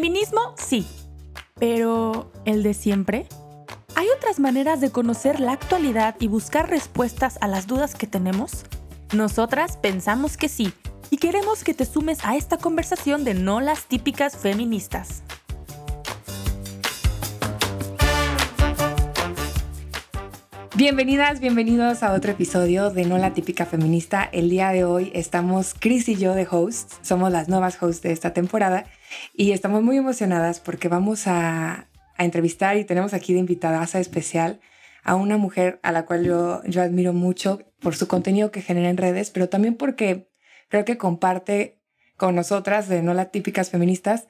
Feminismo, sí. Pero, ¿el de siempre? ¿Hay otras maneras de conocer la actualidad y buscar respuestas a las dudas que tenemos? Nosotras pensamos que sí y queremos que te sumes a esta conversación de no las típicas feministas. Bienvenidas, bienvenidos a otro episodio de No la típica feminista. El día de hoy estamos Chris y yo de hosts, somos las nuevas hosts de esta temporada y estamos muy emocionadas porque vamos a, entrevistar y tenemos aquí de invitada especial a una mujer a la cual yo, yo admiro mucho por su contenido que genera en redes, pero también porque creo que comparte con nosotras de No la típicas feministas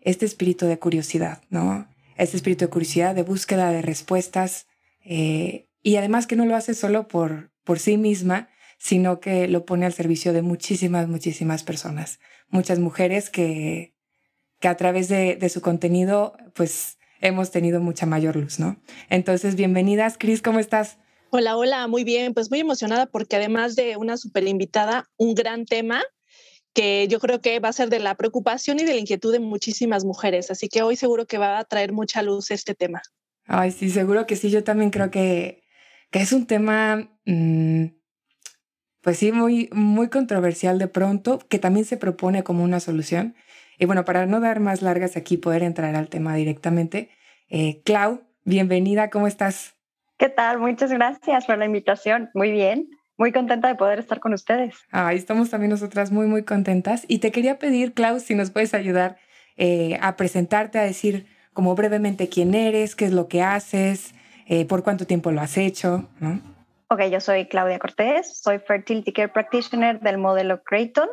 este espíritu de curiosidad, ¿no? Este espíritu de curiosidad, de búsqueda de respuestas. Eh, y además que no lo hace solo por, por sí misma, sino que lo pone al servicio de muchísimas, muchísimas personas. Muchas mujeres que, que a través de, de su contenido, pues hemos tenido mucha mayor luz, ¿no? Entonces, bienvenidas, Cris, ¿cómo estás? Hola, hola, muy bien, pues muy emocionada porque además de una super invitada, un gran tema que yo creo que va a ser de la preocupación y de la inquietud de muchísimas mujeres. Así que hoy seguro que va a traer mucha luz este tema. Ay, sí, seguro que sí. Yo también creo que que es un tema, mm, pues sí, muy, muy controversial de pronto, que también se propone como una solución. Y bueno, para no dar más largas aquí, poder entrar al tema directamente. Eh, Clau, bienvenida, ¿cómo estás? ¿Qué tal? Muchas gracias por la invitación. Muy bien, muy contenta de poder estar con ustedes. Ahí estamos también nosotras muy, muy contentas. Y te quería pedir, Clau, si nos puedes ayudar eh, a presentarte, a decir como brevemente quién eres, qué es lo que haces, eh, por cuánto tiempo lo has hecho, ¿no? Ok, yo soy Claudia Cortés, soy Fertility Care Practitioner del modelo Creighton.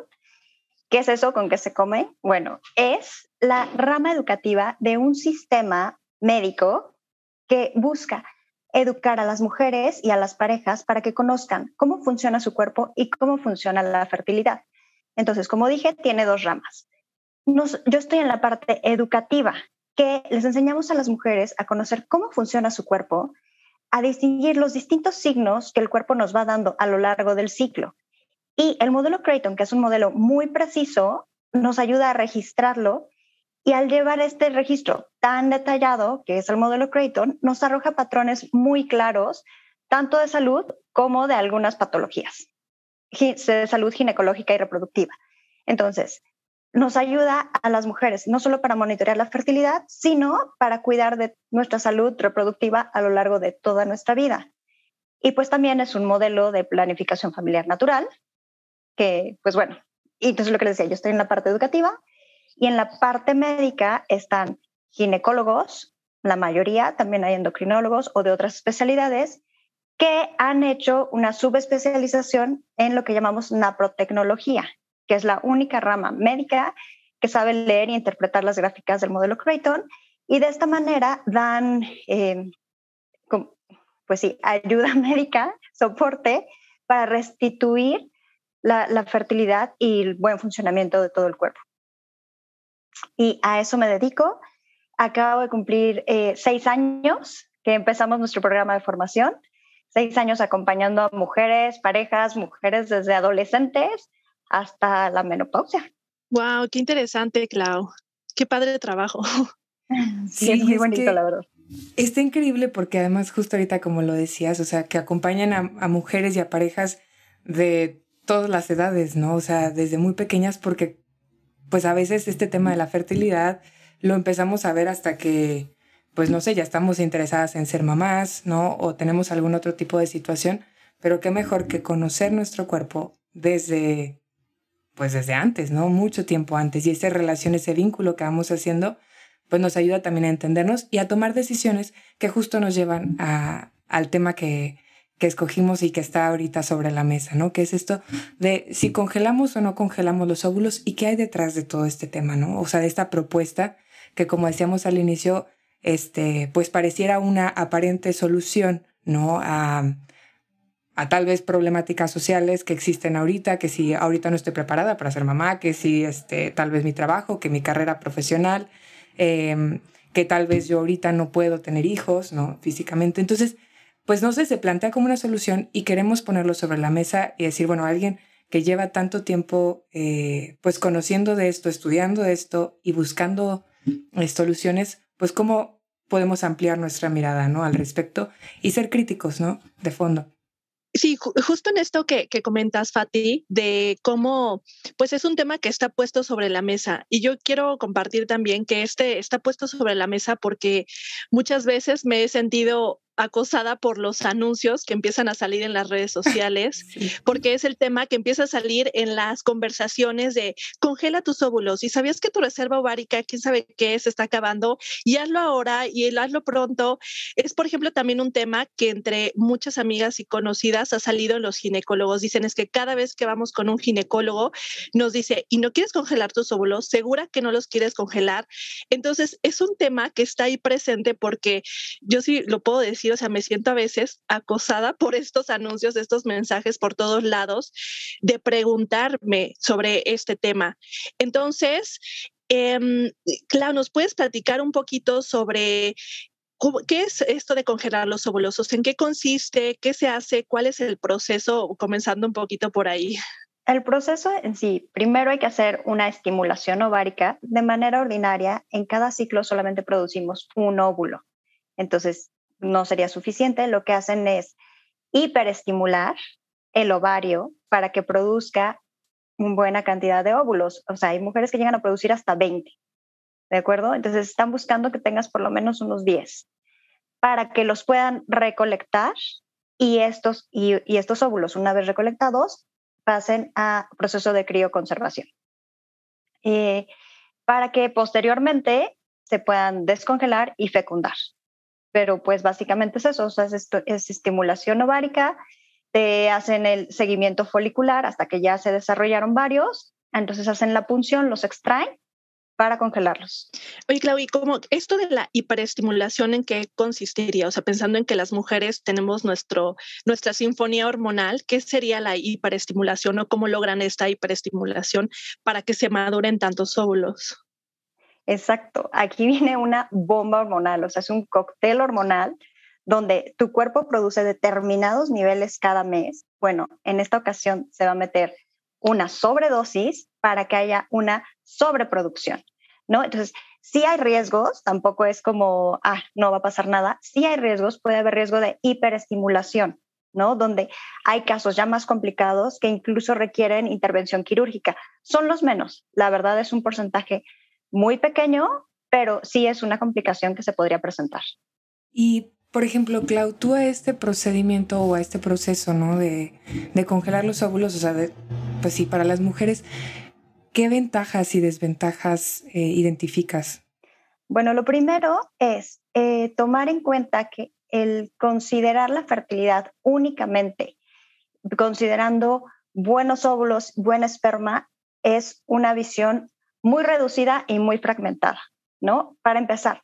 ¿Qué es eso? ¿Con qué se come? Bueno, es la rama educativa de un sistema médico que busca educar a las mujeres y a las parejas para que conozcan cómo funciona su cuerpo y cómo funciona la fertilidad. Entonces, como dije, tiene dos ramas. yo estoy en la parte educativa, que les enseñamos a las mujeres a conocer cómo funciona su cuerpo, a distinguir los distintos signos que el cuerpo nos va dando a lo largo del ciclo. Y el modelo Creighton, que es un modelo muy preciso, nos ayuda a registrarlo y al llevar este registro tan detallado, que es el modelo Creighton, nos arroja patrones muy claros, tanto de salud como de algunas patologías, de salud ginecológica y reproductiva. Entonces, nos ayuda a las mujeres, no solo para monitorear la fertilidad, sino para cuidar de nuestra salud reproductiva a lo largo de toda nuestra vida. Y pues también es un modelo de planificación familiar natural, que pues bueno, y entonces lo que les decía, yo estoy en la parte educativa y en la parte médica están ginecólogos, la mayoría, también hay endocrinólogos o de otras especialidades que han hecho una subespecialización en lo que llamamos naprotecnología, que es la única rama médica que sabe leer y interpretar las gráficas del modelo Creighton y de esta manera dan, eh, pues sí, ayuda médica, soporte para restituir la, fertilidad y el buen funcionamiento de todo el cuerpo. Y a eso me dedico. Acabo de cumplir eh, seis años que empezamos nuestro programa de formación, seis años acompañando a mujeres, parejas, mujeres desde adolescentes hasta la menopausia. Wow, qué interesante, Clau. Qué padre trabajo. Sí, es muy bonito, la verdad. Está increíble porque además justo ahorita como lo decías, o sea, que acompañan a, a, mujeres y a parejas de todas las edades, ¿no? O sea, desde muy pequeñas porque pues a veces este tema de la fertilidad lo empezamos a ver hasta que, pues no sé, ya estamos interesadas en ser mamás, ¿no? O tenemos algún otro tipo de situación, pero qué mejor que conocer nuestro cuerpo desde pues desde antes, ¿no? Mucho tiempo antes. Y esa relación, ese vínculo que vamos haciendo, pues nos ayuda también a entendernos y a tomar decisiones que justo nos llevan a, al tema que, que escogimos y que está ahorita sobre la mesa, ¿no? Que es esto de si congelamos o no congelamos los óvulos y qué hay detrás de todo este tema, ¿no? O sea, de esta propuesta que como decíamos al inicio, este, pues pareciera una aparente solución, ¿no? A, tal vez problemáticas sociales que existen ahorita, que si ahorita no estoy preparada para ser mamá, que si este, tal vez mi trabajo, que mi carrera profesional, em, que tal vez yo ahorita no puedo tener hijos, ¿no? Físicamente. Entonces, pues no sé, se plantea como una solución y queremos ponerlo sobre la mesa y decir, bueno, alguien que lleva tanto tiempo eh, pues conociendo de esto, estudiando esto y buscando eh, soluciones, pues cómo podemos ampliar nuestra mirada, ¿no? Al respecto y ser críticos, ¿no? De fondo. Sí, justo en esto que, que, comentas, Fati, de cómo, pues es un tema que está puesto sobre la mesa. Y yo quiero compartir también que este está puesto sobre la mesa porque muchas veces me he sentido acosada por los anuncios que empiezan a salir en las redes sociales, porque es el tema que empieza a salir en las conversaciones de congela tus óvulos y sabías que tu reserva ovárica, quién sabe qué, se está acabando y hazlo ahora y hazlo pronto. Es, por ejemplo, también un tema que entre muchas amigas y conocidas ha salido en los ginecólogos. Dicen es que cada vez que vamos con un ginecólogo nos dice, ¿y no quieres congelar tus óvulos? ¿Segura que no los quieres congelar? Entonces, es un tema que está ahí presente porque yo sí lo puedo decir o sea, me siento a veces acosada por estos anuncios, estos mensajes por todos lados de preguntarme sobre este tema. Entonces, eh, ¿nos puedes platicar un poquito sobre ¿Qué es esto de congelar los óvulos? ¿En qué consiste? ¿Qué se hace? ¿Cuál es el proceso? Comenzando un poquito por ahí. El proceso en sí, primero hay que hacer una estimulación ovárica. De manera ordinaria, en cada ciclo solamente producimos un óvulo. Entonces, no sería suficiente, lo que hacen es hiperestimular el ovario para que produzca una buena cantidad de óvulos. O sea, hay mujeres que llegan a producir hasta 20, ¿de acuerdo? Entonces están buscando que tengas por lo menos unos 10 para que los puedan recolectar y estos, y, estos óvulos, una vez recolectados, pasen a proceso de crioconservación. Eh, para que posteriormente se puedan descongelar y fecundar pero pues básicamente es eso, o sea, es, es estimulación ovárica, te hacen el seguimiento folicular hasta que ya se desarrollaron varios, entonces hacen la punción, los extraen para congelarlos. Oye, Clau, ¿y cómo esto de la hiperestimulación en qué consistiría? O sea, pensando en que las mujeres tenemos nuestro, nuestra sinfonía hormonal, ¿qué sería la hiperestimulación o cómo logran esta hiperestimulación para que se maduren tantos óvulos? Exacto, aquí viene una bomba hormonal, o sea, es un cóctel hormonal donde tu cuerpo produce determinados niveles cada mes. Bueno, en esta ocasión se va a meter una sobredosis para que haya una sobreproducción, ¿no? Entonces, si hay riesgos, tampoco es como, ah, no va a pasar nada. Si hay riesgos, puede haber riesgo de hiperestimulación, ¿no? Donde hay casos ya más complicados que incluso requieren intervención quirúrgica. Son los menos, la verdad es un porcentaje muy pequeño, pero sí es una complicación que se podría presentar. Y, por ejemplo, Clau, tú a este procedimiento o a este proceso, ¿no? De, congelar los óvulos, o sea, pues sí, para las mujeres, ¿qué ventajas y desventajas eh, identificas? Bueno, lo primero es eh, tomar en cuenta que el considerar la fertilidad únicamente, considerando buenos óvulos, buen esperma, es una visión muy reducida y muy fragmentada, ¿no? Para empezar,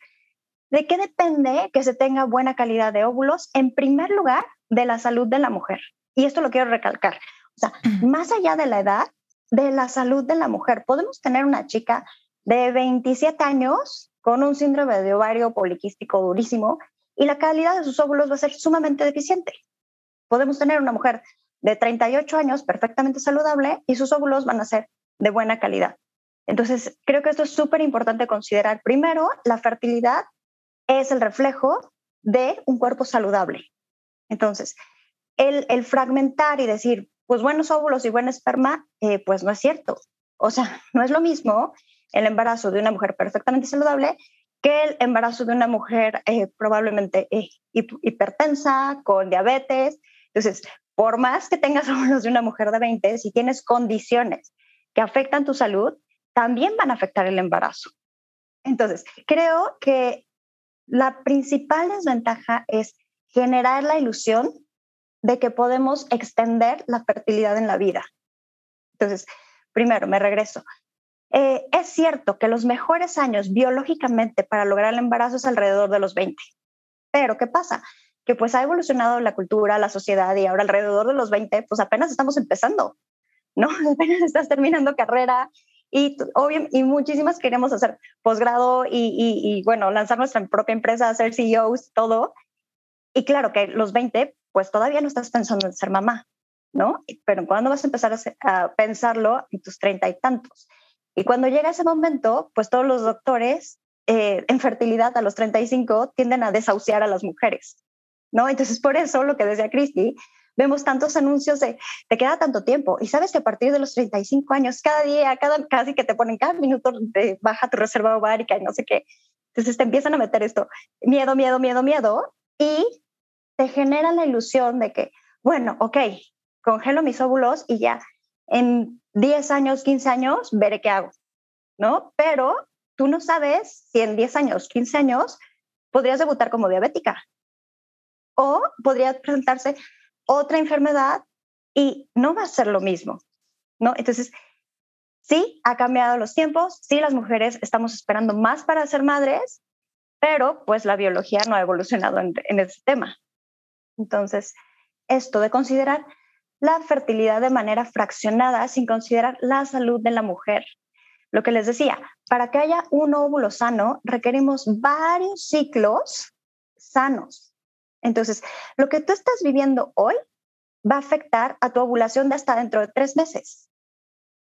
¿de qué depende que se tenga buena calidad de óvulos? En primer lugar, de la salud de la mujer. Y esto lo quiero recalcar. O sea, más allá de la edad, de la salud de la mujer. Podemos tener una chica de 27 años con un síndrome de ovario poliquístico durísimo y la calidad de sus óvulos va a ser sumamente deficiente. Podemos tener una mujer de 38 años perfectamente saludable y sus óvulos van a ser de buena calidad. Entonces, creo que esto es súper importante considerar. Primero, la fertilidad es el reflejo de un cuerpo saludable. Entonces, el, fragmentar y decir, pues buenos óvulos y buen esperma, eh, pues no es cierto. O sea, no es lo mismo el embarazo de una mujer perfectamente saludable que el embarazo de una mujer eh, probablemente eh, hipertensa, con diabetes. Entonces, por más que tengas óvulos de una mujer de 20, si tienes condiciones que afectan tu salud, también van a afectar el embarazo. Entonces, creo que la principal desventaja es generar la ilusión de que podemos extender la fertilidad en la vida. Entonces, primero, me regreso. Eh, es cierto que los mejores años biológicamente para lograr el embarazo es alrededor de los 20. Pero, ¿qué pasa? Que pues ha evolucionado la cultura, la sociedad y ahora alrededor de los 20, pues apenas estamos empezando, ¿no? Apenas estás terminando carrera, y, obvio, y muchísimas queremos hacer posgrado y, bueno, lanzar nuestra propia empresa, hacer CEOs, todo. Y claro que los 20, pues todavía no estás pensando en ser mamá, ¿no? Pero ¿cuándo vas a empezar a, a pensarlo en tus treinta y tantos? Y cuando llega ese momento, pues todos los doctores eh, en fertilidad a los 35 tienden a desahuciar a las mujeres, ¿no? Entonces, por eso lo que decía Cristi, vemos tantos anuncios de te queda tanto tiempo y sabes que a partir de los 35 años, cada día, cada, casi que te ponen cada minuto de baja tu reserva ovárica y no sé qué. Entonces te empiezan a meter esto, miedo, miedo, miedo, miedo y te genera la ilusión de que, bueno, ok, congelo mis óvulos y ya en 10 años, 15 años, veré qué hago, ¿no? Pero tú no sabes si en 10 años, 15 años, podrías debutar como diabética o podría presentarse otra enfermedad y no va a ser lo mismo, ¿no? Entonces, sí, ha cambiado los tiempos, sí, las mujeres estamos esperando más para ser madres, pero pues la biología no ha evolucionado en, en ese tema. Entonces, esto de considerar la fertilidad de manera fraccionada sin considerar la salud de la mujer. Lo que les decía, para que haya un óvulo sano requerimos varios ciclos sanos. Entonces, lo que tú estás viviendo hoy va a afectar a tu ovulación de hasta dentro de tres meses.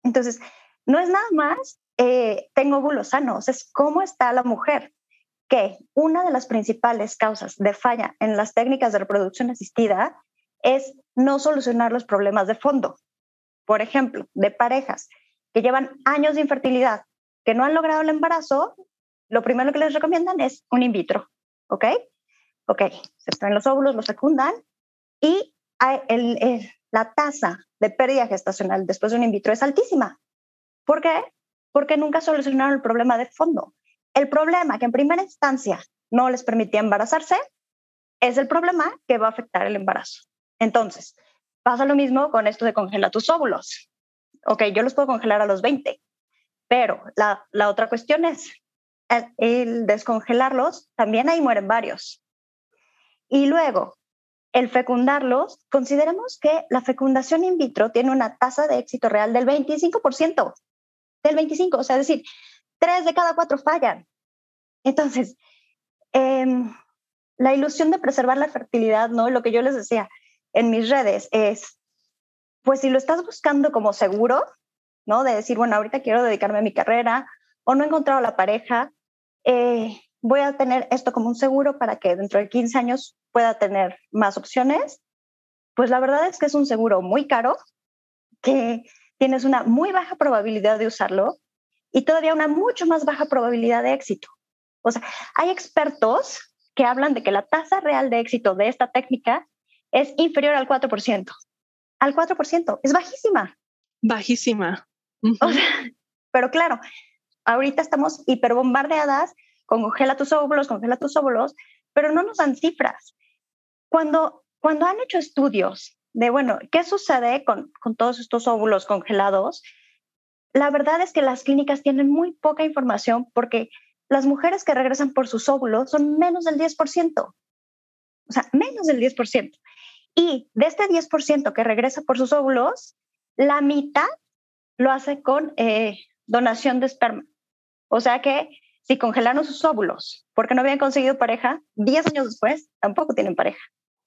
Entonces, no es nada más, eh, tengo óvulos sanos, es cómo está la mujer, que una de las principales causas de falla en las técnicas de reproducción asistida es no solucionar los problemas de fondo. Por ejemplo, de parejas que llevan años de infertilidad, que no han logrado el embarazo, lo primero que les recomiendan es un in vitro, ¿ok? Ok, se traen los óvulos, los fecundan y la tasa de pérdida gestacional después de un in vitro es altísima. ¿Por qué? Porque nunca solucionaron el problema de fondo. El problema que en primera instancia no les permitía embarazarse es el problema que va a afectar el embarazo. Entonces, pasa lo mismo con esto de congelar tus óvulos. Ok, yo los puedo congelar a los 20, pero la, otra cuestión es el, descongelarlos, también ahí mueren varios. Y luego, el fecundarlos, consideremos que la fecundación in vitro tiene una tasa de éxito real del 25%, del 25%, o sea, es decir, tres de cada cuatro fallan. Entonces, em, la ilusión de preservar la fertilidad, ¿no? Lo que yo les decía, en mis redes es, pues si lo estás buscando como seguro, ¿no? De decir, bueno, ahorita quiero dedicarme a mi carrera o no he encontrado la pareja, eh, voy a tener esto como un seguro para que dentro de 15 años pueda tener más opciones. Pues la verdad es que es un seguro muy caro, que tienes una muy baja probabilidad de usarlo y todavía una mucho más baja probabilidad de éxito. O sea, hay expertos que hablan de que la tasa real de éxito de esta técnica es inferior al 4%. Al 4%, es bajísima. Bajísima. pero claro, ahorita estamos hiperbombardeadas con congela tus óvulos, congela tus óvulos, pero no nos dan cifras. Cuando, cuando han hecho estudios de, bueno, ¿qué sucede con, con todos estos óvulos congelados? La verdad es que las clínicas tienen muy poca información porque las mujeres que regresan por sus óvulos son menos del 10%. O sea, menos del 10%. Y de este 10% que regresa por sus óvulos, la mitad lo hace con eh, donación de esperma. O sea que si congelaron sus óvulos porque no habían conseguido pareja, 10 años después tampoco tienen pareja.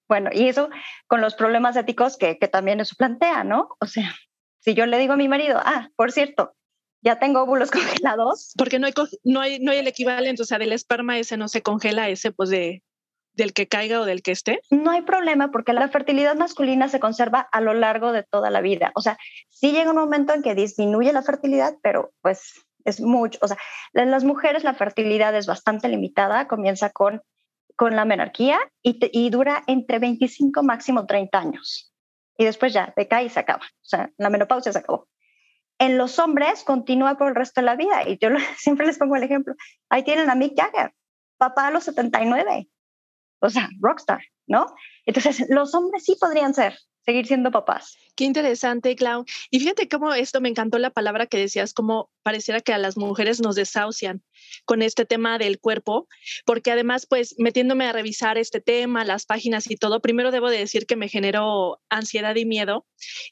Bueno, y eso con los problemas éticos que, que también eso plantea, ¿no? O sea, si yo le digo a mi marido, ah, por cierto, ya tengo óvulos congelados. Porque no hay, no hay, no hay el equivalente, o sea, del esperma ese no se congela, ese pues de, del que caiga o del que esté? No hay problema porque la fertilidad masculina se conserva a lo largo de toda la vida. O sea, sí llega un momento en que disminuye la fertilidad, pero pues es mucho. O sea, en las mujeres la fertilidad es bastante limitada, comienza con, con la menarquía y, dura entre 25 máximo 30 años. Y después ya decae y se acaba. O sea, la menopausia se acabó. En los hombres continúa por el resto de la vida. Y yo siempre les pongo el ejemplo. Ahí tienen a Mick Jagger, papá a los 79 o sea, rockstar, ¿no? Entonces, los hombres sí podrían ser, seguir siendo papás. Qué interesante, Clau. Y fíjate cómo esto me encantó la palabra que decías, como pareciera que a las mujeres nos desahucian con este tema del cuerpo, porque además, pues metiéndome a revisar este tema, las páginas y todo, primero debo de decir que me generó ansiedad y miedo.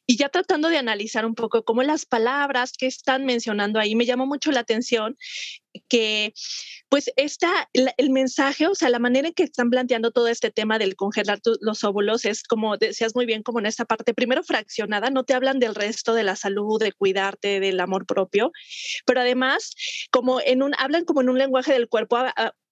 Y ya tratando de analizar un poco cómo las palabras que están mencionando ahí me llamó mucho la atención que pues está el mensaje, o sea, la manera en que están planteando todo este tema del congelar los óvulos es como decías muy bien, como en esta parte, primero fraccionada, no te hablan del resto de la salud, de cuidarte, del amor propio, pero además como en un, hablan como en un lenguaje del cuerpo,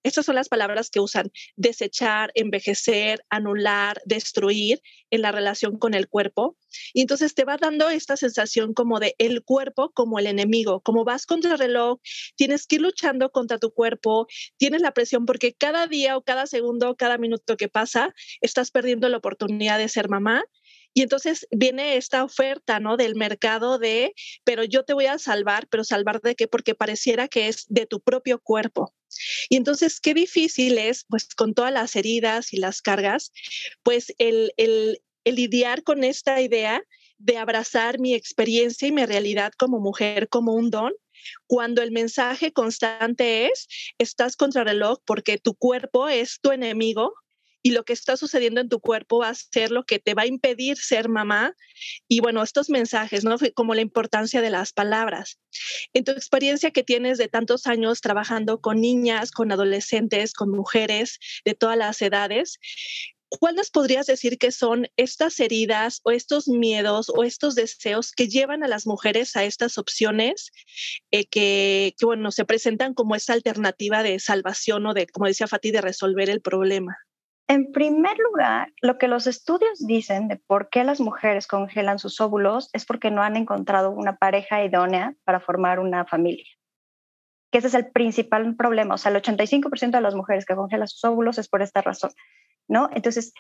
estas son las palabras que usan, desechar, envejecer, anular, destruir en la relación con el cuerpo. Y entonces te va dando esta sensación como de el cuerpo como el enemigo, como vas contra el reloj, tienes que ir luchando contra tu cuerpo, tienes la presión porque cada día o cada segundo, cada minuto que pasa, estás perdiendo la oportunidad de ser mamá y entonces viene esta oferta, ¿no? Del mercado de, pero yo te voy a salvar, pero salvar de qué? Porque pareciera que es de tu propio cuerpo. Y entonces, qué difícil es, pues con todas las heridas y las cargas, pues el, lidiar con esta idea de abrazar mi experiencia y mi realidad como mujer como un don, cuando el mensaje constante es, estás contra reloj porque tu cuerpo es tu enemigo y lo que está sucediendo en tu cuerpo va a ser lo que te va a impedir ser mamá. Y bueno, estos mensajes, ¿no? Como la importancia de las palabras. En tu experiencia que tienes de tantos años trabajando con niñas, con adolescentes, con mujeres de todas las edades, ¿cuáles podrías decir que son estas heridas o estos miedos o estos deseos que llevan a las mujeres a estas opciones eh, que, que, bueno, se presentan como esa alternativa de salvación o de, como decía Fati, de resolver el problema? En primer lugar, lo que los estudios dicen de por qué las mujeres congelan sus óvulos es porque no han encontrado una pareja idónea para formar una familia. Que ese es el principal problema. O sea, el 85% de las mujeres que congelan sus óvulos es por esta razón, ¿no? Entonces,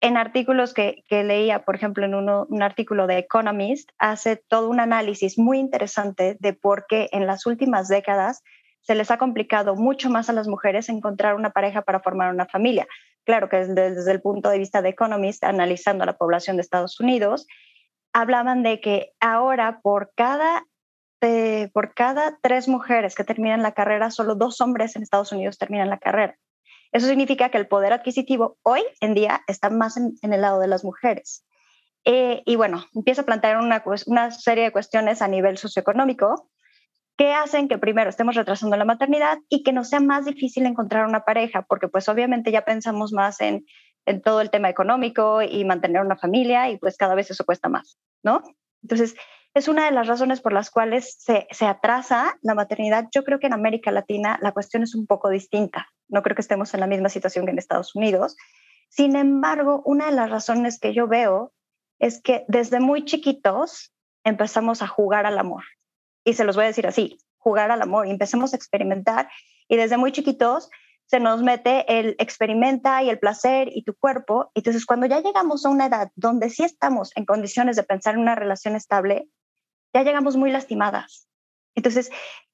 en artículos que, leía, por ejemplo, en un artículo de Economist, hace todo un análisis muy interesante de por qué en las últimas décadas se les ha complicado mucho más a las mujeres encontrar una pareja para formar una familia. Claro que desde, el punto de vista de Economist, analizando la población de Estados Unidos, hablaban de que ahora por cada, eh, por cada tres mujeres que terminan la carrera, solo dos hombres en Estados Unidos terminan la carrera. Eso significa que el poder adquisitivo hoy en día está más en, el lado de las mujeres. Eh, y bueno, empieza a plantear una, una serie de cuestiones a nivel socioeconómico que hacen que primero estemos retrasando la maternidad y que nos sea más difícil encontrar una pareja, porque pues obviamente ya pensamos más en, en todo el tema económico y mantener una familia y pues cada vez eso cuesta más, ¿no? Entonces, es una de las razones por las cuales se, se, atrasa la maternidad. Yo creo que en América Latina la cuestión es un poco distinta. No creo que estemos en la misma situación que en Estados Unidos. Sin embargo, una de las razones que yo veo es que desde muy chiquitos empezamos a jugar al amor y se los voy a decir así, jugar al amor y empecemos a experimentar y desde muy chiquitos se nos mete el experimenta y el placer y tu cuerpo. Entonces, cuando ya llegamos a una edad donde sí estamos en condiciones de pensar en una relación estable, ya llegamos muy lastimadas. Entonces,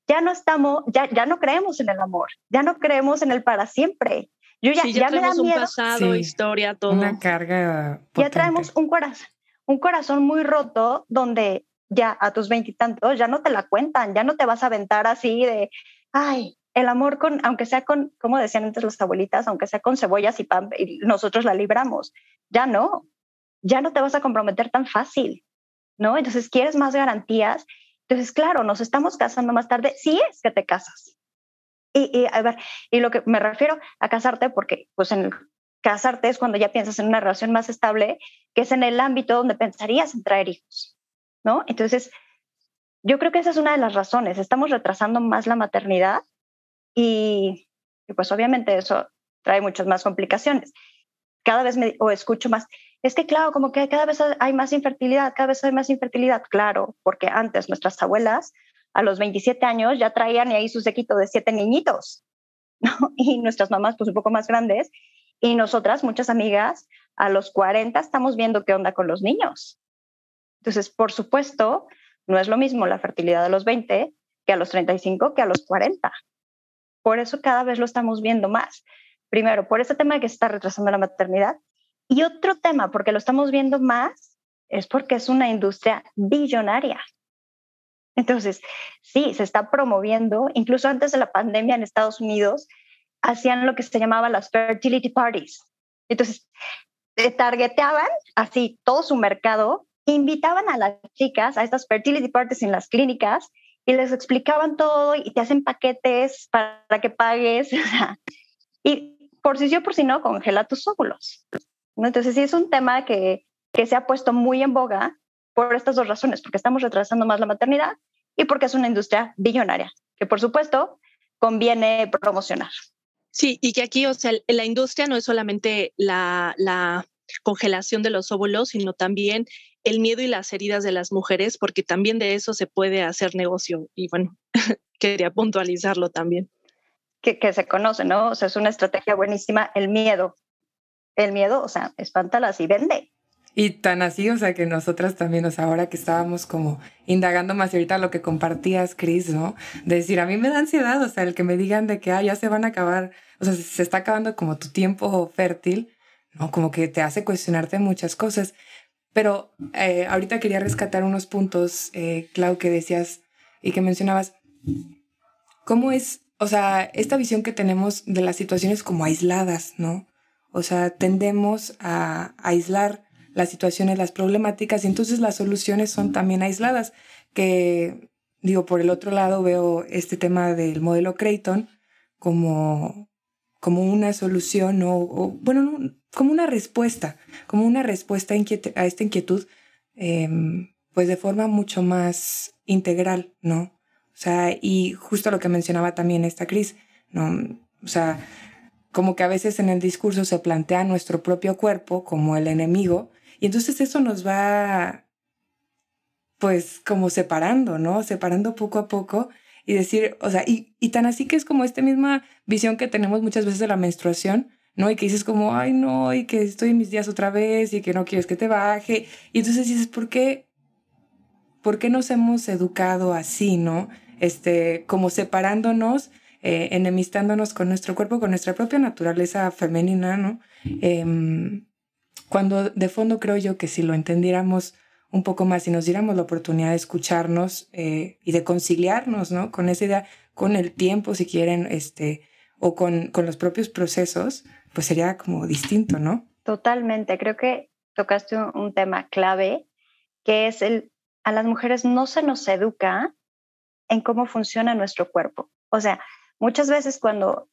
ya no estamos, ya, ya no creemos en el amor, ya no creemos en el para siempre. Yo ya, ya, me da miedo. pasado, historia, todo. Una carga. Ya traemos un corazón, un corazón muy roto donde ya a tus veintitantos, ya no te la cuentan, ya no te vas a aventar así de, ay, el amor con, aunque sea con, como decían antes las abuelitas, aunque sea con cebollas y pan, y nosotros la libramos, ya no, ya no te vas a comprometer tan fácil, ¿no? Entonces, ¿quieres más garantías? Entonces, claro, nos estamos casando más tarde, si es que te casas. Y, y, a ver, y lo que me refiero a casarte, porque pues en casarte es cuando ya piensas en una relación más estable, que es en el ámbito donde pensarías en traer hijos. ¿No? Entonces, yo creo que esa es una de las razones. Estamos retrasando más la maternidad y, pues obviamente eso trae muchas más complicaciones. Cada vez me o escucho más, es que claro, como que cada vez hay más infertilidad, cada vez hay más infertilidad, claro, porque antes nuestras abuelas a los 27 años ya traían ahí su sequito de siete niñitos, ¿no? Y nuestras mamás pues un poco más grandes y nosotras, muchas amigas, a los 40 estamos viendo qué onda con los niños. Entonces, por supuesto, no es lo mismo la fertilidad a los 20 que a los 35 que a los 40. Por eso cada vez lo estamos viendo más. Primero, por ese tema de que se está retrasando la maternidad. Y otro tema, porque lo estamos viendo más, es porque es una industria billonaria. Entonces, sí, se está promoviendo, incluso antes de la pandemia en Estados Unidos, hacían lo que se llamaba las fertility parties. Entonces, targeteaban así todo su mercado invitaban a las chicas a estas fertility parties en las clínicas y les explicaban todo y te hacen paquetes para que pagues. y por si sí o por si no, congela tus óvulos. Entonces sí es un tema que, que se ha puesto muy en boga por estas dos razones, porque estamos retrasando más la maternidad y porque es una industria billonaria, que por supuesto conviene promocionar. Sí, y que aquí, o sea, la industria no es solamente la, la congelación de los óvulos, sino también el miedo y las heridas de las mujeres, porque también de eso se puede hacer negocio. Y bueno, quería puntualizarlo también. Que, que, se conoce, ¿no? O sea, es una estrategia buenísima, el miedo. El miedo, o sea, espántalas y vende. Y tan así, o sea, que nosotras también, o sea, ahora que estábamos como indagando más y ahorita lo que compartías, Cris, ¿no? De decir, a mí me da ansiedad, o sea, el que me digan de que, ah, ya se van a acabar, o sea, se está acabando como tu tiempo fértil, ¿no? Como que te hace cuestionarte muchas cosas. Pero eh, ahorita quería rescatar unos puntos, eh, Clau, que decías y que mencionabas. ¿Cómo es, o sea, esta visión que tenemos de las situaciones como aisladas, ¿no? O sea, tendemos a aislar las situaciones, las problemáticas, y entonces las soluciones son también aisladas, que digo, por el otro lado veo este tema del modelo Creighton como, como una solución o, bueno, como una respuesta, como una respuesta a esta inquietud, em, pues de forma mucho más integral, ¿no? O sea, y justo lo que mencionaba también esta Cris, ¿no? O sea, como que a veces en el discurso se plantea nuestro propio cuerpo como el enemigo y entonces eso nos va, pues, como separando, ¿no? Separando poco a poco y decir, o sea, y, tan así que es como esta misma visión que tenemos muchas veces de la menstruación, ¿no? Y que dices como, ay, no, y que estoy en mis días otra vez y que no quieres que te baje. Y entonces dices, ¿por qué? ¿Por qué nos hemos educado así, no? Este, como separándonos, eh, enemistándonos con nuestro cuerpo, con nuestra propia naturaleza femenina, ¿no? Eh, cuando de fondo creo yo que si lo entendiéramos un poco más y nos diéramos la oportunidad de escucharnos eh, y de conciliarnos, ¿no? Con esa idea, con el tiempo, si quieren, este, o con, con los propios procesos, pues sería como distinto, ¿no? Totalmente. Creo que tocaste un, tema clave, que es el, a las mujeres no se nos educa en cómo funciona nuestro cuerpo. O sea, muchas veces cuando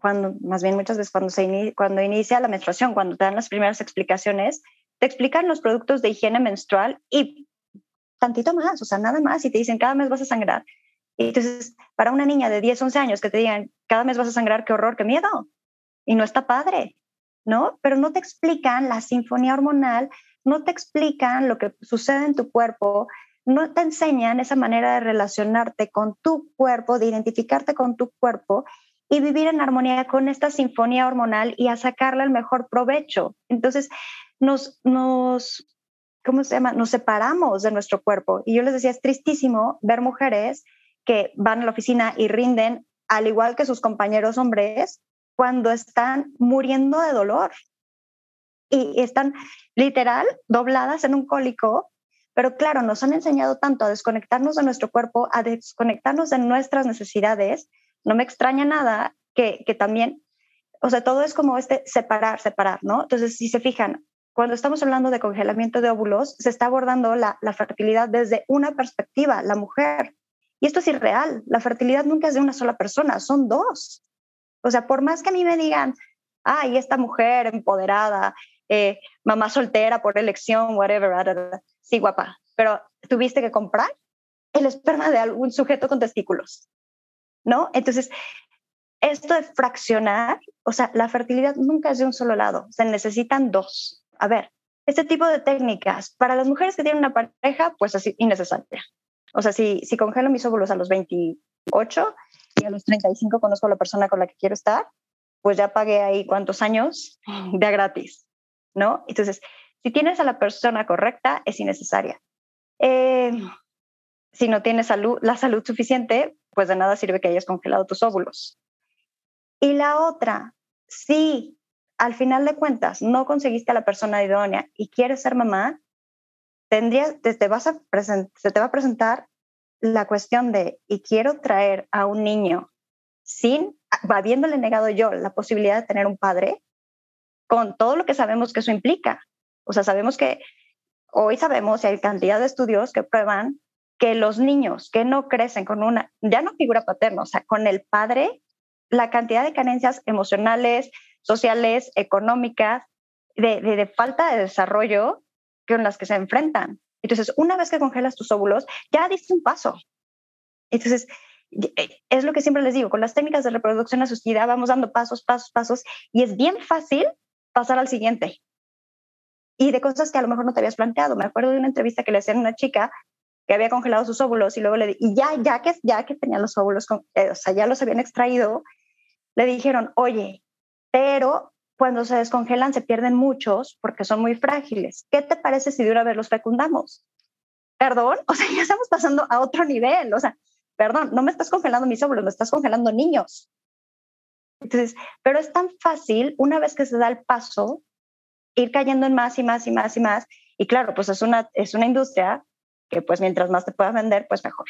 cuando, más bien muchas veces cuando, se cuando inicia la menstruación, cuando te dan las primeras explicaciones, te explican los productos de higiene menstrual y tantito más, o sea, nada más, y te dicen, cada mes vas a sangrar. Y entonces, para una niña de 10, 11 años que te digan, cada mes vas a sangrar, qué horror, qué miedo. Y no está padre, ¿no? Pero no te explican la sinfonía hormonal, no te explican lo que sucede en tu cuerpo, no te enseñan esa manera de relacionarte con tu cuerpo, de identificarte con tu cuerpo y vivir en armonía con esta sinfonía hormonal y a sacarle el mejor provecho. Entonces, nos, nos, ¿cómo se llama? Nos separamos de nuestro cuerpo. Y yo les decía, es tristísimo ver mujeres que van a la oficina y rinden al igual que sus compañeros hombres cuando están muriendo de dolor y están literal dobladas en un cólico, pero claro, nos han enseñado tanto a desconectarnos de nuestro cuerpo, a desconectarnos de nuestras necesidades, no me extraña nada que, que también, o sea, todo es como este separar, separar, ¿no? Entonces, si se fijan, cuando estamos hablando de congelamiento de óvulos, se está abordando la, la, fertilidad desde una perspectiva, la mujer. Y esto es irreal. La fertilidad nunca es de una sola persona, son dos. O sea, por más que a mí me digan, ay, esta mujer empoderada, eh, mamá soltera por elección, whatever, sí, guapa, pero tuviste que comprar el esperma de algún sujeto con testículos. ¿no? Entonces, esto de fraccionar, o sea, la fertilidad nunca es de un solo lado, se necesitan dos. A ver, este tipo de técnicas, para las mujeres que tienen una pareja, pues es innecesaria. O sea, si, si congelo mis óvulos a los 28 y a los 35 conozco a la persona con la que quiero estar, pues ya pagué ahí cuántos años de gratis, ¿no? Entonces, si tienes a la persona correcta, es innecesaria. Eh, si no tienes salud, la salud suficiente, pues de nada sirve que hayas congelado tus óvulos. Y la otra, si al final de cuentas no conseguiste a la persona idónea y quieres ser mamá, tendrías, te, vas a se te va a presentar la cuestión de, y quiero traer a un niño sin, habiéndole negado yo la posibilidad de tener un padre, con todo lo que sabemos que eso implica. O sea, sabemos que hoy sabemos y hay cantidad de estudios que prueban que los niños que no crecen con una, ya no figura paterna, o sea, con el padre, la cantidad de carencias emocionales, sociales, económicas, de, de, falta de desarrollo con las que se enfrentan. Entonces, una vez que congelas tus óvulos, ya diste un paso. Entonces, eh, es lo que siempre les digo, con las técnicas de reproducción asistida vamos dando pasos, pasos, pasos, y es bien fácil pasar al siguiente. Y de cosas que a lo mejor no te habías planteado. Me acuerdo de una entrevista que le hacían a una chica que había congelado sus óvulos y luego le y ya ya que ya que tenía los óvulos, eh, o sea, ya los habían extraído, le dijeron, "Oye, pero cuando se descongelan se pierden muchos porque son muy frágiles. ¿Qué te parece si de una vez los fecundamos?" Perdón, o sea, ya estamos pasando a otro nivel, o sea, perdón, no me estás congelando mis óvulos, me estás congelando niños. Entonces, pero es tan fácil una vez que se da el paso ir cayendo en más y más y más y más. Y claro, pues es una, es una industria que pues mientras más te puedas vender, pues mejor.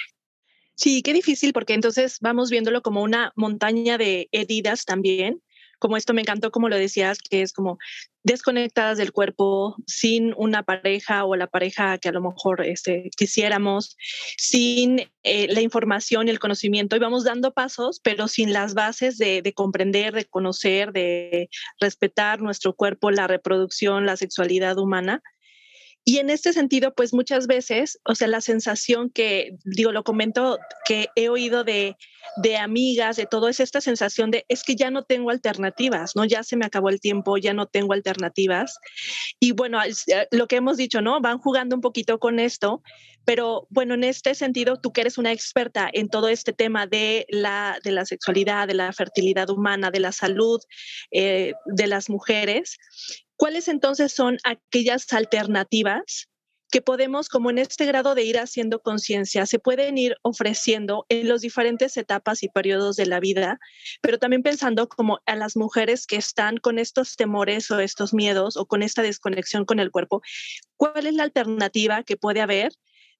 Sí, qué difícil porque entonces vamos viéndolo como una montaña de heridas también, como esto me encantó, como lo decías, que es como desconectadas del cuerpo, sin una pareja o la pareja que a lo mejor este, quisiéramos, sin eh, la información y el conocimiento, y vamos dando pasos, pero sin las bases de, de comprender, de conocer, de respetar nuestro cuerpo, la reproducción, la sexualidad humana. Y en este sentido, pues muchas veces, o sea, la sensación que, digo, lo comento, que he oído de, de amigas, de todo, es esta sensación de, es que ya no tengo alternativas, ¿no? Ya se me acabó el tiempo, ya no tengo alternativas. Y bueno, eh, lo que hemos dicho, ¿no? Van jugando un poquito con esto, pero bueno, en este sentido, tú que eres una experta en todo este tema de la, de la sexualidad, de la fertilidad humana, de la salud eh, de las mujeres, ¿Cuáles entonces son aquellas alternativas que podemos, como en este grado de ir haciendo conciencia, se pueden ir ofreciendo en las diferentes etapas y periodos de la vida, pero también pensando como a las mujeres que están con estos temores o estos miedos o con esta desconexión con el cuerpo, ¿cuál es la alternativa que puede haber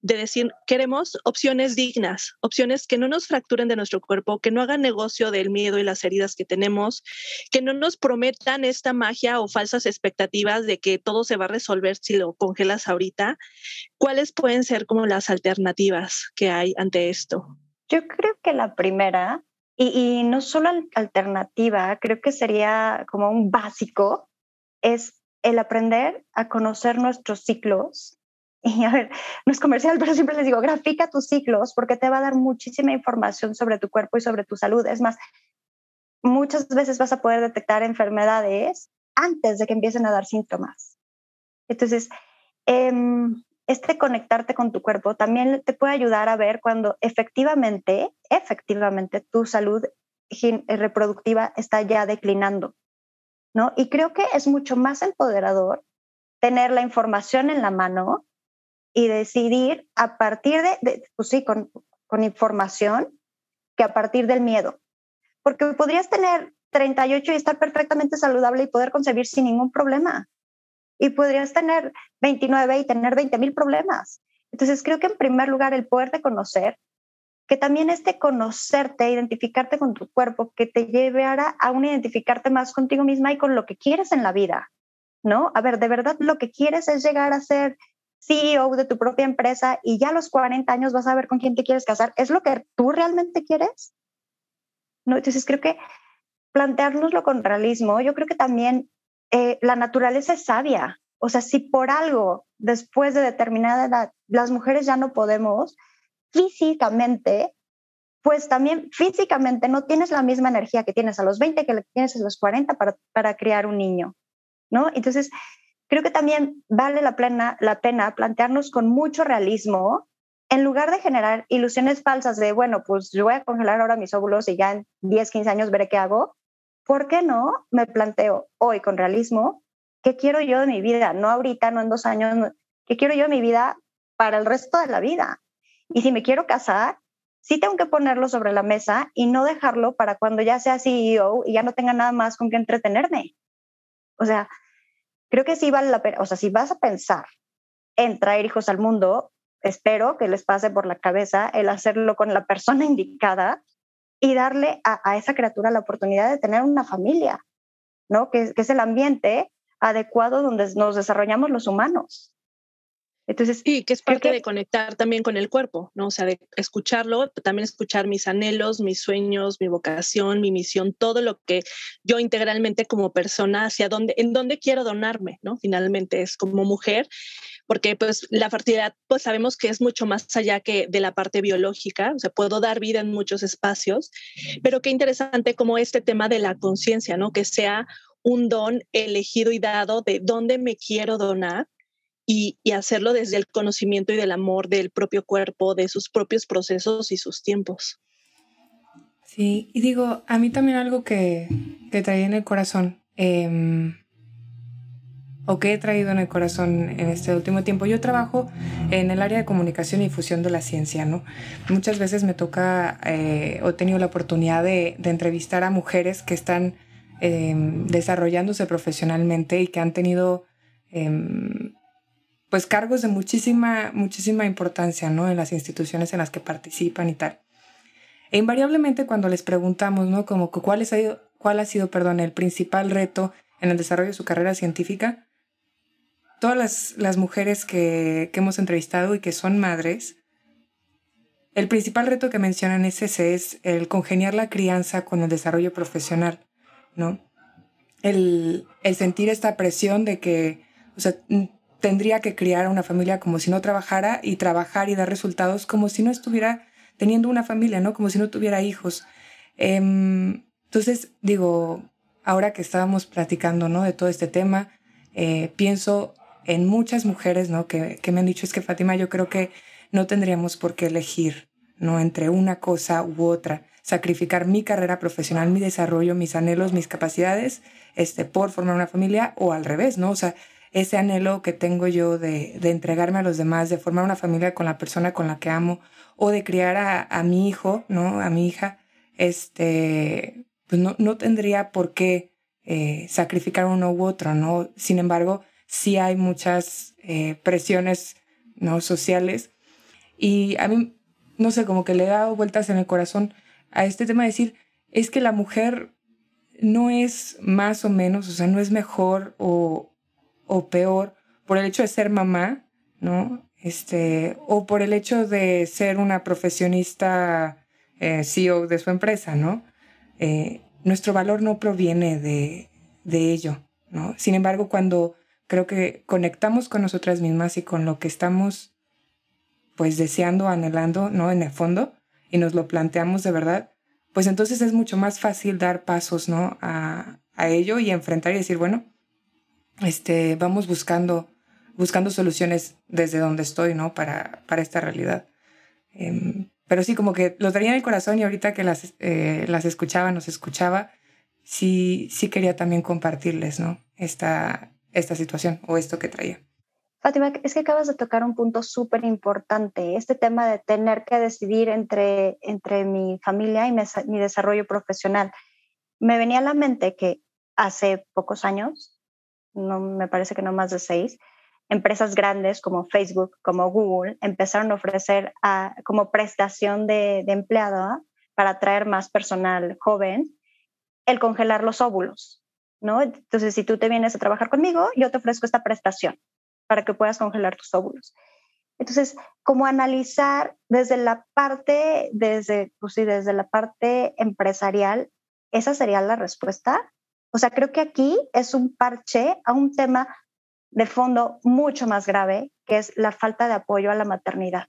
de decir, queremos opciones dignas, opciones que no nos fracturen de nuestro cuerpo, que no hagan negocio del miedo y las heridas que tenemos, que no nos prometan esta magia o falsas expectativas de que todo se va a resolver si lo congelas ahorita. ¿Cuáles pueden ser como las alternativas que hay ante esto? Yo creo que la primera, y, y no solo alternativa, creo que sería como un básico, es el aprender a conocer nuestros ciclos y a ver, no es comercial, pero siempre les digo, grafica tus ciclos porque te va a dar muchísima información sobre tu cuerpo y sobre tu salud. Es más, muchas veces vas a poder detectar enfermedades antes de que empiecen a dar síntomas. Entonces, em, este conectarte con tu cuerpo también te puede ayudar a ver cuando efectivamente, efectivamente tu salud reproductiva está ya declinando, ¿no? Y creo que es mucho más empoderador tener la información en la mano y decidir a partir de, pues sí, con, información, que a partir del miedo. Porque podrías tener 38 y estar perfectamente saludable y poder concebir sin ningún problema. Y podrías tener 29 y tener 20 mil problemas. Entonces creo que en primer lugar el poder de conocer, que también este conocerte, identificarte con tu cuerpo, que te lleve a un identificarte más contigo misma y con lo que quieres en la vida, ¿no? A ver, de verdad lo que quieres es llegar a ser CEO de tu propia empresa y ya a los 40 años vas a ver con quién te quieres casar. ¿Es lo que tú realmente quieres? ¿No? Entonces creo que planteárnoslo con realismo, yo creo que también eh, la naturaleza es sabia. O sea, si por algo después de determinada edad las mujeres ya no podemos físicamente, pues también físicamente no tienes la misma energía que tienes a los 20 que tienes a los 40 para, para criar un niño, ¿no? Entonces, creo que también vale la, plena, la pena plantearnos con mucho realismo, en lugar de generar ilusiones falsas de, bueno, pues yo voy a congelar ahora mis óvulos y ya en 10, 15 años veré qué hago, ¿por qué no me planteo hoy con realismo qué quiero yo de mi vida? No ahorita, no en dos años, qué quiero yo de mi vida para el resto de la vida. Y si me quiero casar, sí tengo que ponerlo sobre la mesa y no dejarlo para cuando ya sea CEO y ya no tenga nada más con que entretenerme. O sea, creo que sí vale la pena, o sea, si vas a pensar en traer hijos al mundo, espero que les pase por la cabeza el hacerlo con la persona indicada y darle a, esa criatura la oportunidad de tener una familia, ¿no? Que, que, es el ambiente adecuado donde nos desarrollamos los humanos. Entonces, y que es parte de conectar también con el cuerpo, ¿no? O sea, de escucharlo, también escuchar mis anhelos, mis sueños, mi vocación, mi misión, todo lo que yo integralmente como persona, hacia dónde, en dónde quiero donarme, ¿no? Finalmente es como mujer, porque pues la fertilidad, pues sabemos que es mucho más allá que de la parte biológica, o sea, puedo dar vida en muchos espacios, pero qué interesante como este tema de la conciencia, ¿no? Que sea un don elegido y dado de dónde me quiero donar y, hacerlo desde el conocimiento y del amor del propio cuerpo, de sus propios procesos y sus tiempos. Sí, y digo, a mí también algo que, que traía en el corazón, em, o que he traído en el corazón en este último tiempo, yo trabajo en el área de comunicación y difusión de la ciencia, ¿no? Muchas veces me toca, eh, o he tenido la oportunidad de, entrevistar a mujeres que están em, desarrollándose profesionalmente y que han tenido em, pues cargos de muchísima, muchísima importancia, ¿no? En las instituciones en las que participan y tal. E invariablemente cuando les preguntamos, ¿no? Como cuál, sido, cuál ha sido, perdón, el principal reto en el desarrollo de su carrera científica, todas las, las mujeres que, que, hemos entrevistado y que son madres, el principal reto que mencionan es ese, es el congeniar la crianza con el desarrollo profesional, ¿no? El, el sentir esta presión de que, o sea, tendría que criar una familia como si no trabajara y trabajar y dar resultados como si no estuviera teniendo una familia, ¿no? Como si no tuviera hijos. Em, entonces, digo, ahora que estábamos platicando, ¿no? De todo este tema, eh, pienso en muchas mujeres, ¿no? Que, que me han dicho, es que Fátima, yo creo que no tendríamos por qué elegir, ¿no? Entre una cosa u otra, sacrificar mi carrera profesional, mi desarrollo, mis anhelos, mis capacidades, este, por formar una familia o al revés, ¿no? O sea, ese anhelo que tengo yo de, de, entregarme a los demás, de formar una familia con la persona con la que amo o de criar a, a mi hijo, ¿no? A mi hija, este, pues no, no tendría por qué eh, sacrificar uno u otro, ¿no? Sin embargo, sí hay muchas eh, presiones, ¿no? Sociales y a mí, no sé, como que le he dado vueltas en el corazón a este tema de decir, es que la mujer no es más o menos, o sea, no es mejor o, o peor por el hecho de ser mamá, ¿no? Este, o por el hecho de ser una profesionista eh, CEO de su empresa, ¿no? Eh, nuestro valor no proviene de, de ello, ¿no? Sin embargo, cuando creo que conectamos con nosotras mismas y con lo que estamos pues deseando, anhelando, ¿no? En el fondo, y nos lo planteamos de verdad, pues entonces es mucho más fácil dar pasos, ¿no? A, a ello y enfrentar y decir, bueno, este, vamos buscando, buscando soluciones desde donde estoy, ¿no? Para, para esta realidad. Em, pero sí, como que lo tenía en el corazón y ahorita que las, eh, las escuchaba, nos escuchaba, sí, sí quería también compartirles, ¿no? Esta, esta situación o esto que traía. Fátima, es que acabas de tocar un punto súper importante, este tema de tener que decidir entre, entre mi familia y mi desarrollo profesional. Me venía a la mente que hace pocos años no me parece que no más de seis, empresas grandes como Facebook, como Google, empezaron a ofrecer como prestación de, empleado para atraer más personal joven el congelar los óvulos, ¿no? Entonces, si tú te vienes a trabajar conmigo, yo te ofrezco esta prestación para que puedas congelar tus óvulos. Entonces, como analizar desde la parte, desde, pues sí, desde la parte empresarial, esa sería la respuesta. O sea, creo que aquí es un parche a un tema de fondo mucho más grave, que es la falta de apoyo a la maternidad,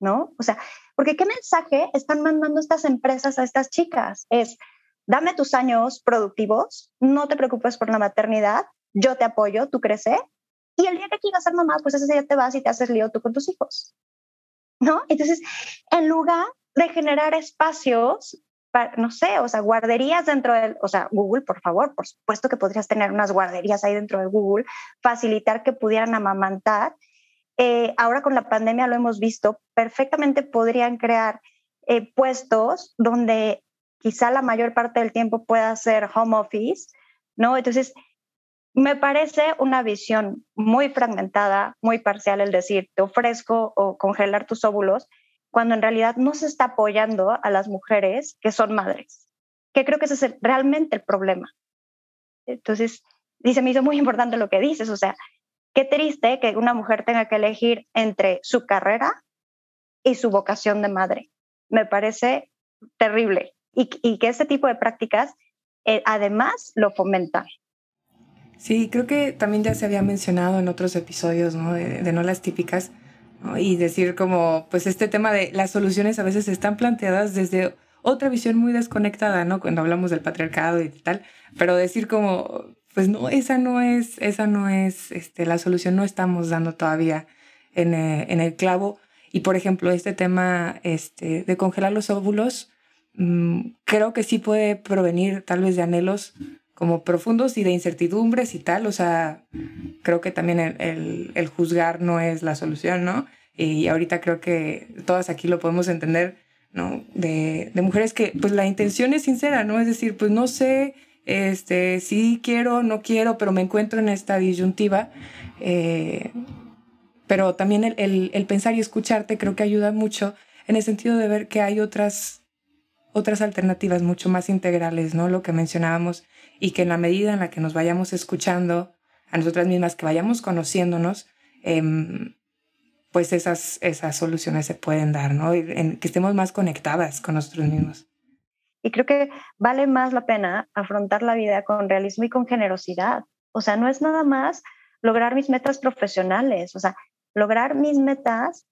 ¿no? O sea, porque ¿qué mensaje están mandando estas empresas a estas chicas? Es, dame tus años productivos, no te preocupes por la maternidad, yo te apoyo, tú creces, y el día que quieras ser mamá, pues ese día te vas y te haces lío tú con tus hijos, ¿no? Entonces, en lugar de generar espacios no sé, o sea, guarderías dentro del, o sea, Google, por favor, por supuesto que podrías tener unas guarderías ahí dentro de Google, facilitar que pudieran amamantar. Eh, ahora con la pandemia lo hemos visto, perfectamente podrían crear eh, puestos donde quizá la mayor parte del tiempo pueda ser home office, ¿no? Entonces, me parece una visión muy fragmentada, muy parcial el decir, te ofrezco o congelar tus óvulos, cuando en realidad no se está apoyando a las mujeres que son madres, que creo que ese es realmente el problema. Entonces, dice, me hizo muy importante lo que dices, o sea, qué triste que una mujer tenga que elegir entre su carrera y su vocación de madre. Me parece terrible y, que este tipo de prácticas eh, además lo fomentan. Sí, creo que también ya se había mencionado en otros episodios ¿no? de, no las típicas y decir como, pues este tema de las soluciones a veces están planteadas desde otra visión muy desconectada, ¿no? Cuando hablamos del patriarcado y tal, pero decir como, pues no, esa no es, esa no es este, la solución, no estamos dando todavía en, eh, en el clavo. Y por ejemplo, este tema este, de congelar los óvulos, mm, creo que sí puede provenir tal vez de anhelos como profundos y de incertidumbres y tal. O sea, creo que también el, el, juzgar no es la solución, ¿no? Y ahorita creo que todas aquí lo podemos entender, ¿no? De, de mujeres que pues la intención es sincera, ¿no? Es decir, pues no sé este, sí quiero, no quiero, pero me encuentro en esta disyuntiva. Eh, pero también el, el, pensar y escucharte creo que ayuda mucho en el sentido de ver que hay otras, otras alternativas mucho más integrales, ¿no? Lo que mencionábamos, y que en la medida en la que nos vayamos escuchando a nosotras mismas, que vayamos conociéndonos, em, pues esas, esas soluciones se pueden dar, ¿no? En, que estemos más conectadas con nosotros mismos. Y creo que vale más la pena afrontar la vida con realismo y con generosidad. O sea, no es nada más lograr mis metas profesionales, o sea, lograr mis metas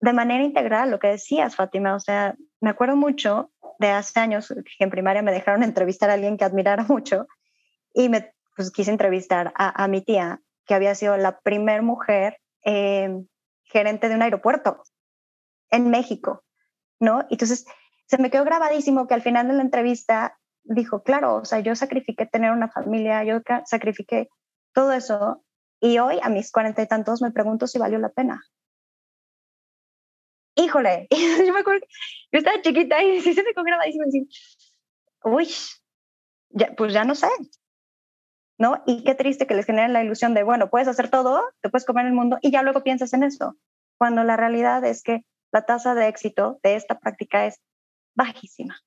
de manera integral, lo que decías, Fátima. O sea, me acuerdo mucho de hace años que en primaria me dejaron entrevistar a alguien que admirara mucho y me pues, quise entrevistar a, mi tía, que había sido la primera mujer eh, gerente de un aeropuerto en México, ¿no? Entonces, se me quedó grabadísimo que al final de la entrevista dijo, claro, o sea, yo sacrifiqué tener una familia, yo sacrifiqué todo eso y hoy a mis cuarenta y tantos me pregunto si valió la pena. Híjole, yo me acuerdo, yo estaba chiquita y se me quedó grabadísimo decir, uy, pues ya no sé, ¿no? Y qué triste que les generen la ilusión de, bueno, puedes hacer todo, te puedes comer el mundo y ya luego piensas en eso, cuando la realidad es que la tasa de éxito de esta práctica es bajísima.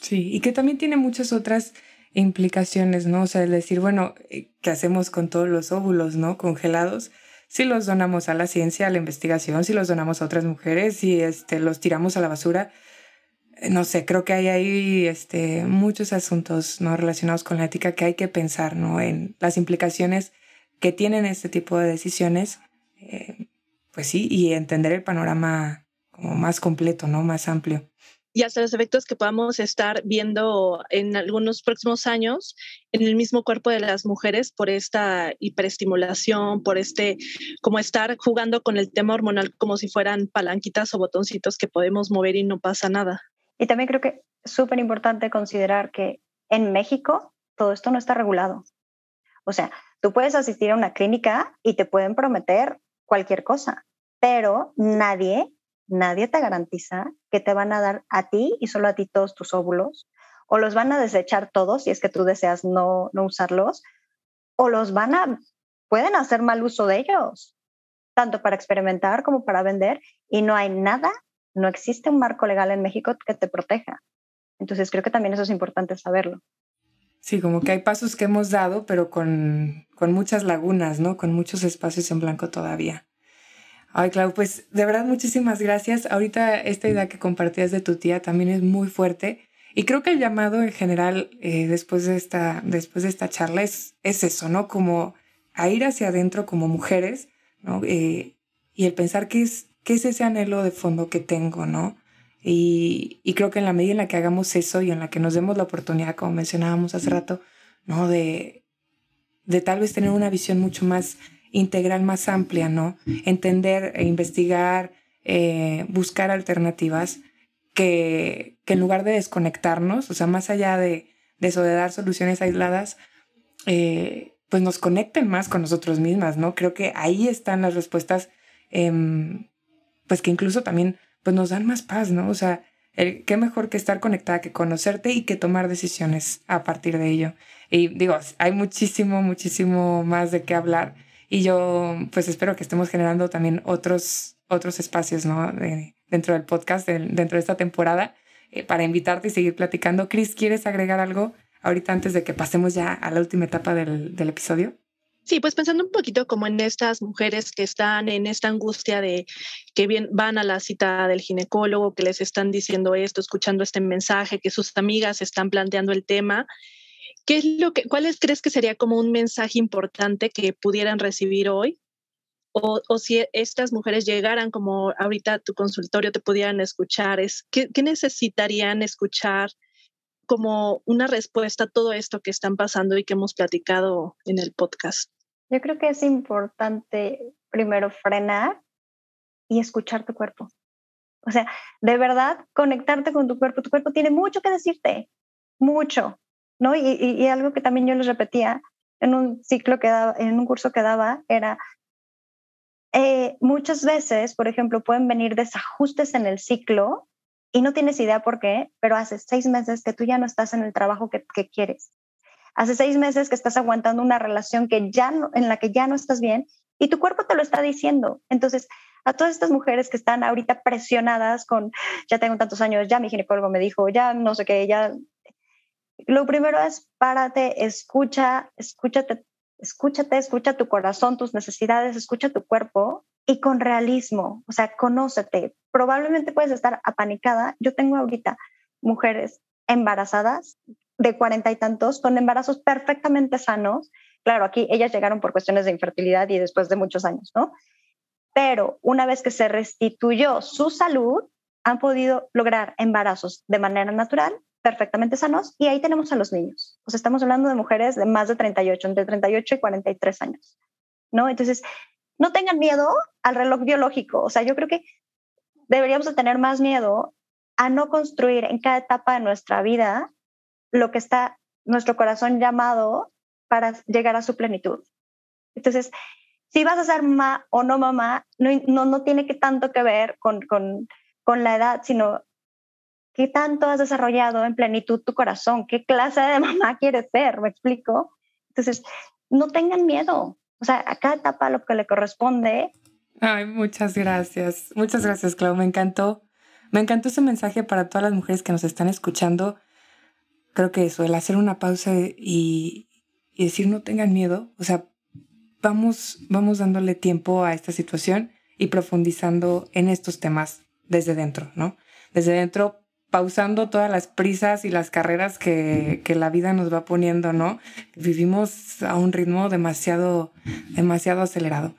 Sí, y que también tiene muchas otras implicaciones, ¿no? O sea, es decir, bueno, eh, ¿qué hacemos con todos los óvulos, ¿no? Congelados. Si los donamos a la ciencia, a la investigación, si los donamos a otras mujeres, si este, los tiramos a la basura, eh, no sé, creo que hay ahí este, muchos asuntos ¿no? relacionados con la ética que hay que pensar, ¿no? En las implicaciones que tienen este tipo de decisiones, eh, pues sí, y entender el panorama más completo, ¿no? Más amplio. Y hasta los efectos que podamos estar viendo en algunos próximos años en el mismo cuerpo de las mujeres por esta hiperestimulación, por este, como estar jugando con el tema hormonal como si fueran palanquitas o botoncitos que podemos mover y no pasa nada. Y también creo que es súper importante considerar que en México todo esto no está regulado. O sea, tú puedes asistir a una clínica y te pueden prometer cualquier cosa, pero nadie nadie te garantiza que te van a dar a ti y solo a ti todos tus óvulos, o los van a desechar todos si es que tú deseas no, no usarlos, o los van a, pueden hacer mal uso de ellos, tanto para experimentar como para vender, y no hay nada, no existe un marco legal en México que te proteja. Entonces creo que también eso es importante saberlo. Sí, como que hay pasos que hemos dado, pero con, con muchas lagunas, ¿no? Con muchos espacios en blanco todavía. Ay, Clau, pues de verdad muchísimas gracias. Ahorita esta idea que compartías de tu tía también es muy fuerte. Y creo que el llamado en general eh, después, de esta, después de esta charla es, es eso, ¿no? Como a ir hacia adentro como mujeres, ¿no? Eh, y el pensar qué es, qué es ese anhelo de fondo que tengo, ¿no? Y, y, creo que en la medida en la que hagamos eso y en la que nos demos la oportunidad, como mencionábamos hace rato, ¿no? De, de tal vez tener una visión mucho más integral más amplia, ¿no? Entender e investigar, eh, buscar alternativas que, que, en lugar de desconectarnos, o sea, más allá de, de eso, de dar soluciones aisladas, eh, pues nos conecten más con nosotros mismas, ¿no? Creo que ahí están las respuestas, em, pues que incluso también pues nos dan más paz, ¿no? O sea, el, qué mejor que estar conectada, que conocerte y que tomar decisiones a partir de ello. Y digo, hay muchísimo, muchísimo más de qué hablar. Y yo pues espero que estemos generando también otros, otros espacios ¿no? dentro del podcast, dentro de esta temporada, eh, para invitarte y seguir platicando. Chris, ¿quieres agregar algo ahorita antes de que pasemos ya a la última etapa del, del episodio? Sí, pues pensando un poquito como en estas mujeres que están en esta angustia de que bien, van a la cita del ginecólogo, que les están diciendo esto, escuchando este mensaje, que sus amigas están planteando el tema. ¿Qué es lo que, ¿Cuáles crees que sería como un mensaje importante que pudieran recibir hoy? O, o si estas mujeres llegaran como ahorita a tu consultorio, te pudieran escuchar, es, ¿qué, ¿qué necesitarían escuchar como una respuesta a todo esto que están pasando y que hemos platicado en el podcast? Yo creo que es importante primero frenar y escuchar tu cuerpo. O sea, de verdad, conectarte con tu cuerpo. Tu cuerpo tiene mucho que decirte, mucho, ¿no? Y, y, algo que también yo les repetía en un ciclo que daba, en un curso que daba, era eh, muchas veces, por ejemplo, pueden venir desajustes en el ciclo y no tienes idea por qué, pero hace seis meses que tú ya no estás en el trabajo que, que quieres Hace seis meses que estás aguantando una relación que ya en la que ya no estás bien y tu cuerpo te lo está diciendo. Entonces, a todas estas mujeres que están ahorita presionadas con, ya tengo tantos años, ya mi ginecólogo me dijo, ya no sé qué, ya... Lo primero es párate, escucha, escúchate, escúchate, escucha tu corazón, tus necesidades, escucha tu cuerpo y con realismo, o sea, conócete. Probablemente puedes estar apanicada. Yo tengo ahorita mujeres embarazadas de cuarenta y tantos con embarazos perfectamente sanos. Claro, aquí ellas llegaron por cuestiones de infertilidad y después de muchos años, ¿no? Pero una vez que se restituyó su salud, han podido lograr embarazos de manera natural, perfectamente sanos, y ahí tenemos a los niños. O sea, estamos hablando de mujeres de más de 38, entre 38 y 43 años, ¿no? Entonces, no tengan miedo al reloj biológico. O sea, yo creo que deberíamos de tener más miedo a no construir en cada etapa de nuestra vida lo que está nuestro corazón llamado para llegar a su plenitud. Entonces, si vas a ser mamá o no mamá, no, no, tiene que tanto que ver con, con, con la edad, sino qué tanto has desarrollado en plenitud tu corazón, qué clase de mamá quieres ser, ¿me explico? Entonces, no tengan miedo, o sea, a cada etapa lo que le corresponde. Ay, muchas gracias, muchas gracias, Clau, me encantó. Me encantó ese mensaje para todas las mujeres que nos están escuchando creo que eso, el hacer una pausa y, decir no tengan miedo, o sea, vamos, vamos dándole tiempo a esta situación y profundizando en estos temas desde dentro, ¿no? Desde dentro, pausando todas las prisas y las carreras que, que, la vida nos va poniendo, ¿no? Vivimos a un ritmo demasiado, demasiado acelerado.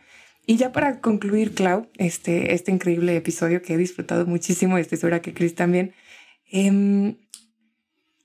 Y ya para concluir, Clau, este, este increíble episodio que he disfrutado muchísimo y estoy segura que Chris también, eh,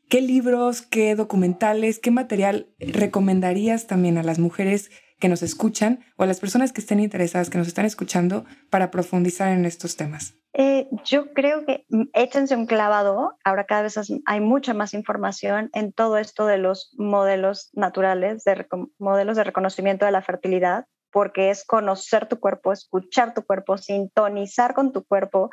¿Qué libros, qué documentales, qué material recomendarías también a las mujeres que nos escuchan o a las personas que estén interesadas, que nos están escuchando, para profundizar en estos temas? Eh, yo creo que mm, échense un clavado. Ahora cada vez hay mucha más información en todo esto de los modelos naturales, de modelos de reconocimiento de la fertilidad, porque es conocer tu cuerpo, escuchar tu cuerpo, sintonizar con tu cuerpo,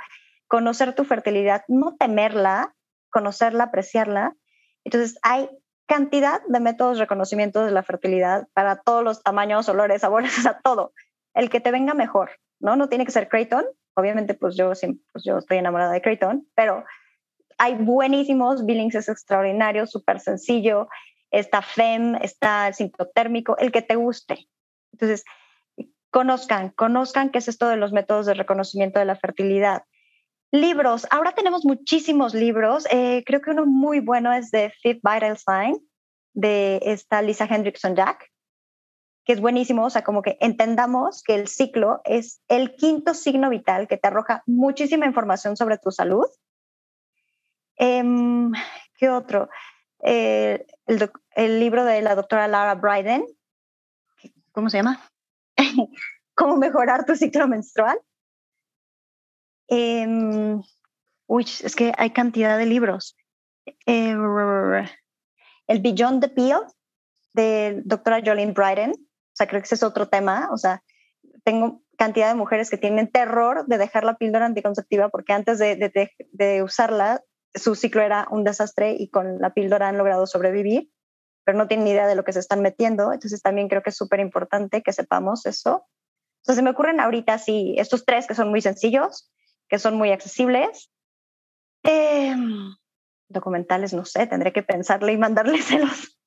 conocer tu fertilidad, no temerla, conocerla, apreciarla entonces, hay cantidad de métodos de reconocimiento de la fertilidad para todos los tamaños, olores, sabores, o sea, todo. El que te venga mejor, ¿no? No tiene que ser Creighton. Obviamente, pues yo, pues yo estoy enamorada de Creighton, pero hay buenísimos, Billings es extraordinario, súper sencillo, está FEM, está el térmico, el que te guste. Entonces, conozcan, conozcan qué es esto de los métodos de reconocimiento de la fertilidad. Libros. Ahora tenemos muchísimos libros. Eh, creo que uno muy bueno es de Fifth Vital Sign, de esta Lisa Hendrickson Jack, que es buenísimo. O sea, como que entendamos que el ciclo es el quinto signo vital que te arroja muchísima información sobre tu salud. Em, ¿Qué otro? Eh, el, el, libro de la doctora Lara Bryden. ¿Cómo se llama? ¿Cómo mejorar tu ciclo menstrual? Eh, uy, es que hay cantidad de libros. Eh, el Beyond the Pill de doctora Jolene Bryden, o sea, creo que ese es otro tema, o sea, tengo cantidad de mujeres que tienen terror de dejar la píldora anticonceptiva porque antes de, de, de usarla, su ciclo era un desastre y con la píldora han logrado sobrevivir, pero no tienen ni idea de lo que se están metiendo. Entonces también creo que es súper importante que sepamos eso. Entonces se me ocurren ahorita sí estos tres que son muy sencillos que son muy accesibles. Em, documentales, no sé, tendré que pensarle y mandárselos.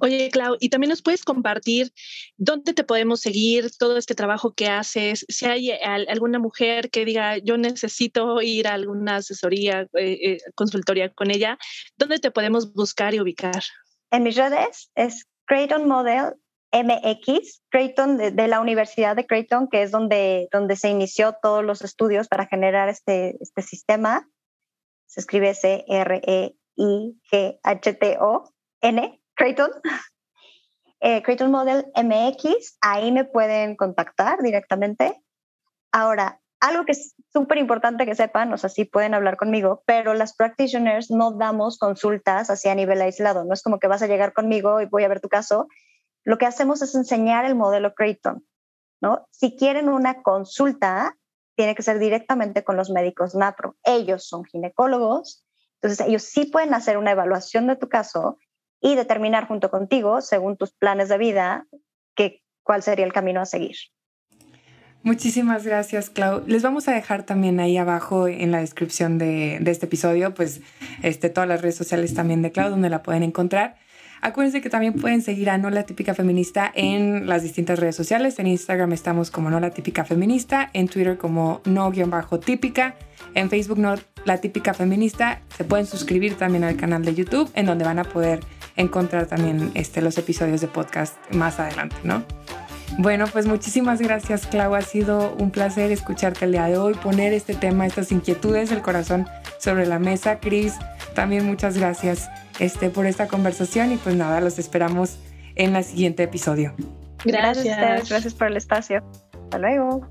Oye, Clau, y también nos puedes compartir dónde te podemos seguir, todo este trabajo que haces, si hay alguna mujer que diga, yo necesito ir a alguna asesoría, eh, eh, consultoría con ella, ¿dónde te podemos buscar y ubicar? En mis redes es Creighton Model MX, Creighton de, la Universidad de Creighton, que es donde, donde se inició todos los estudios para generar este, este sistema. Se escribe C-R-E-I-G-H-T-O-N, Creighton. Eh, Creighton Model MX, ahí me pueden contactar directamente. Ahora, algo que es súper importante que sepan, o sea, sí pueden hablar conmigo, pero las practitioners no damos consultas así a nivel aislado. No es como que vas a llegar conmigo y voy a ver tu caso lo que hacemos es enseñar el modelo Creighton. ¿no? Si quieren una consulta, tiene que ser directamente con los médicos NAPRO. Ellos son ginecólogos, entonces ellos sí pueden hacer una evaluación de tu caso y determinar junto contigo, según tus planes de vida, que, cuál sería el camino a seguir. Muchísimas gracias, Clau. Les vamos a dejar también ahí abajo en la descripción de, este episodio, pues este, todas las redes sociales también de Clau, donde la pueden encontrar. Acuérdense que también pueden seguir a No la Típica Feminista en las distintas redes sociales. En Instagram estamos como No la Típica Feminista, en Twitter como No-Típica, en Facebook No la Típica Feminista. Se pueden suscribir también al canal de YouTube, en donde van a poder encontrar también este, los episodios de podcast más adelante, ¿no? Bueno, pues muchísimas gracias, Clau. Ha sido un placer escucharte el día de hoy, poner este tema, estas inquietudes del corazón sobre la mesa. Cris, también muchas gracias este, por esta conversación y pues nada, los esperamos en el siguiente episodio. Gracias. Gracias, gracias por el espacio. Hasta luego.